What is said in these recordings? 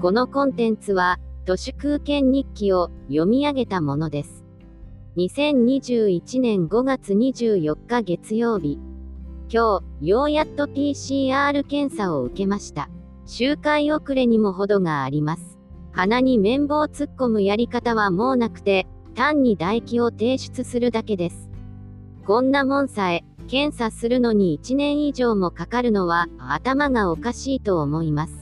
このコンテンツは、都市空間日記を読み上げたものです。2021年5月24日月曜日。今日、ようやっと PCR 検査を受けました。周回遅れにも程があります。鼻に綿棒突っ込むやり方はもうなくて、単に唾液を提出するだけです。こんなもんさえ、検査するのに1年以上もかかるのは、頭がおかしいと思います。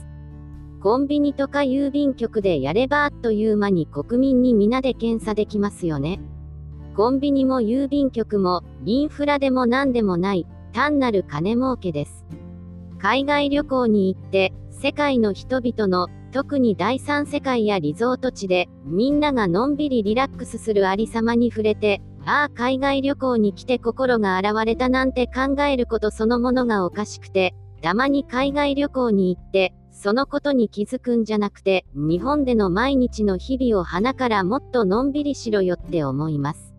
コンビニとか郵便局でやればあっという間に国民に皆で検査できますよね。コンビニも郵便局も、インフラでも何でもない、単なる金儲けです。海外旅行に行って、世界の人々の、特に第三世界やリゾート地で、みんながのんびりリラックスするありさまに触れて、ああ海外旅行に来て心が現れたなんて考えることそのものがおかしくて、たまに海外旅行に行って、そのことに気づくんじゃなくて、日本での毎日の日々を花からもっとのんびりしろよって思います。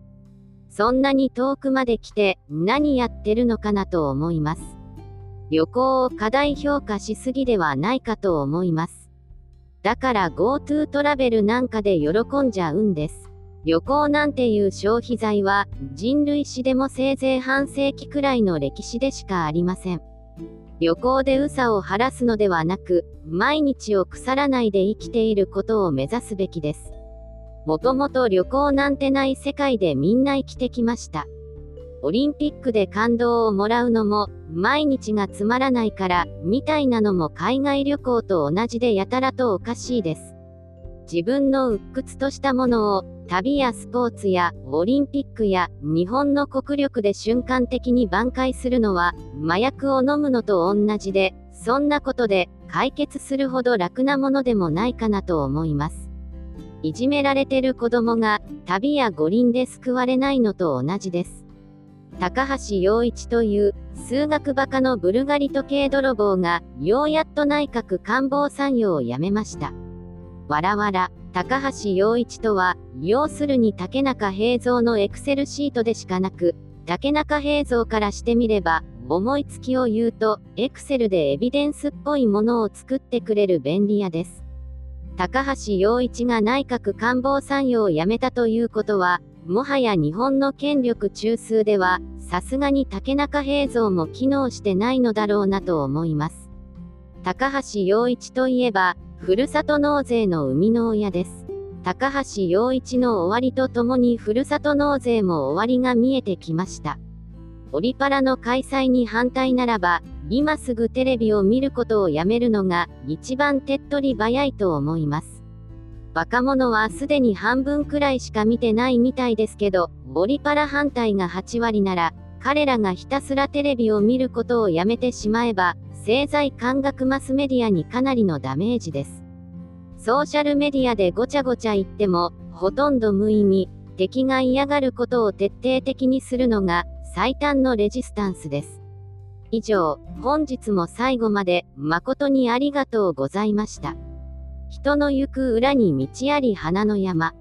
そんなに遠くまで来て、何やってるのかなと思います。旅行を過大評価しすぎではないかと思います。だから GoTo トラベルなんかで喜んじゃうんです。旅行なんていう消費財は人類史でもせいぜい半世紀くらいの歴史でしかありません。旅行でうさを晴らすのではなく、毎日を腐らないで生きていることを目指すべきです。もともと旅行なんてない世界でみんな生きてきました。オリンピックで感動をもらうのも、毎日がつまらないから、みたいなのも海外旅行と同じでやたらとおかしいです。自分の鬱屈としたものを、旅やスポーツやオリンピックや日本の国力で瞬間的に挽回するのは麻薬を飲むのと同じでそんなことで解決するほど楽なものでもないかなと思います。いじめられてる子供が旅や五輪で救われないのと同じです。高橋洋一という数学バカのブルガリ時計泥棒がようやっと内閣官房参与を辞めました。わらわら高橋洋一とは、要するに竹中平蔵のエクセルシートでしかなく、竹中平蔵からしてみれば、思いつきを言うと、エクセルでエビデンスっぽいものを作ってくれる便利屋です。高橋洋一が内閣官房参与を辞めたということは、もはや日本の権力中枢では、さすがに竹中平蔵も機能してないのだろうなと思います。高橋洋一といえば、ふるさと納税の生みの親です。高橋洋一の終わりとともにふるさと納税も終わりが見えてきました。オリパラの開催に反対ならば、今すぐテレビを見ることをやめるのが一番手っ取り早いと思います。若者はすでに半分くらいしか見てないみたいですけど、オリパラ反対が8割なら、彼らがひたすらテレビを見ることをやめてしまえば、政財感覚マスメディアにかなりのダメージです。ソーシャルメディアでごちゃごちゃ言っても、ほとんど無意味、敵が嫌がることを徹底的にするのが、最短のレジスタンスです。以上、本日も最後まで、誠にありがとうございました。人の行く裏に道あり花の山。